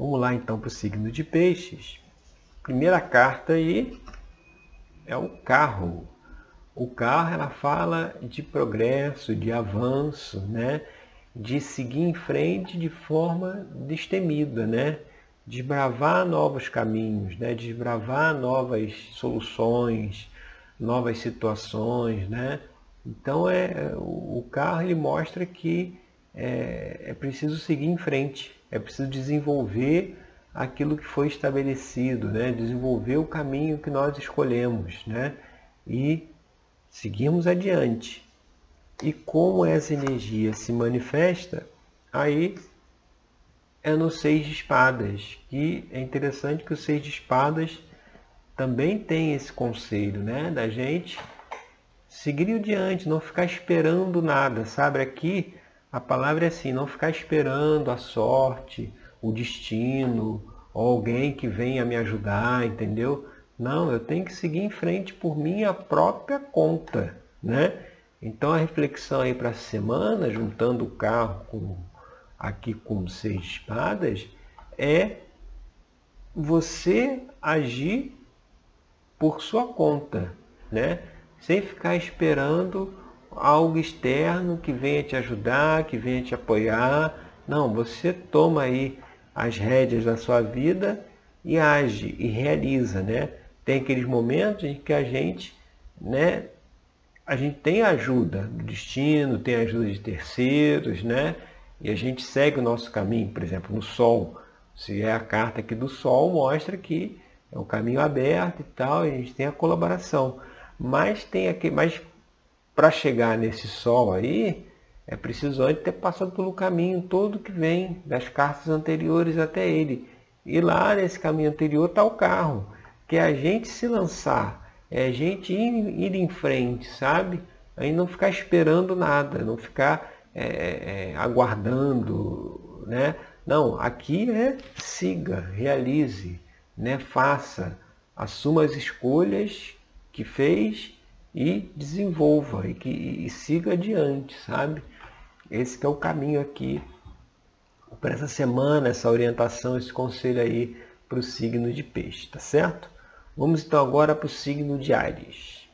Vamos lá então para o signo de peixes. Primeira carta aí é o carro. O carro ela fala de progresso, de avanço, né? de seguir em frente de forma destemida, né? desbravar novos caminhos, né? desbravar novas soluções, novas situações. Né? Então é, o carro ele mostra que é, é preciso seguir em frente, é preciso desenvolver aquilo que foi estabelecido, né? desenvolver o caminho que nós escolhemos né? e seguirmos adiante. E como essa energia se manifesta, aí é no seis de espadas. E é interessante que o seis de espadas também tem esse conselho, né? Da gente seguir adiante, não ficar esperando nada, sabe? Aqui a palavra é assim, não ficar esperando a sorte, o destino, ou alguém que venha me ajudar, entendeu? Não, eu tenho que seguir em frente por minha própria conta, né? Então a reflexão aí para a semana, juntando o carro com, aqui com seis espadas, é você agir por sua conta, né? Sem ficar esperando algo externo que venha te ajudar, que venha te apoiar. Não, você toma aí as rédeas da sua vida e age e realiza, né? Tem aqueles momentos em que a gente, né, a gente tem ajuda do destino, tem ajuda de terceiros, né? E a gente segue o nosso caminho, por exemplo, no Sol. Se é a carta aqui do Sol, mostra que é um caminho aberto e tal, e a gente tem a colaboração. Mas tem aqui, mas para chegar nesse Sol aí, é preciso antes ter passado pelo caminho todo que vem das cartas anteriores até ele. E lá nesse caminho anterior está o carro, que é a gente se lançar, é a gente ir, ir em frente, sabe? Aí não ficar esperando nada, não ficar é, é, é, aguardando, né? Não, aqui é siga, realize, né? faça, assuma as escolhas que fez e desenvolva e, que, e siga adiante, sabe? Esse é o caminho aqui para essa semana, essa orientação, esse conselho aí para o signo de peixe, tá certo? Vamos então agora para o signo de Ares.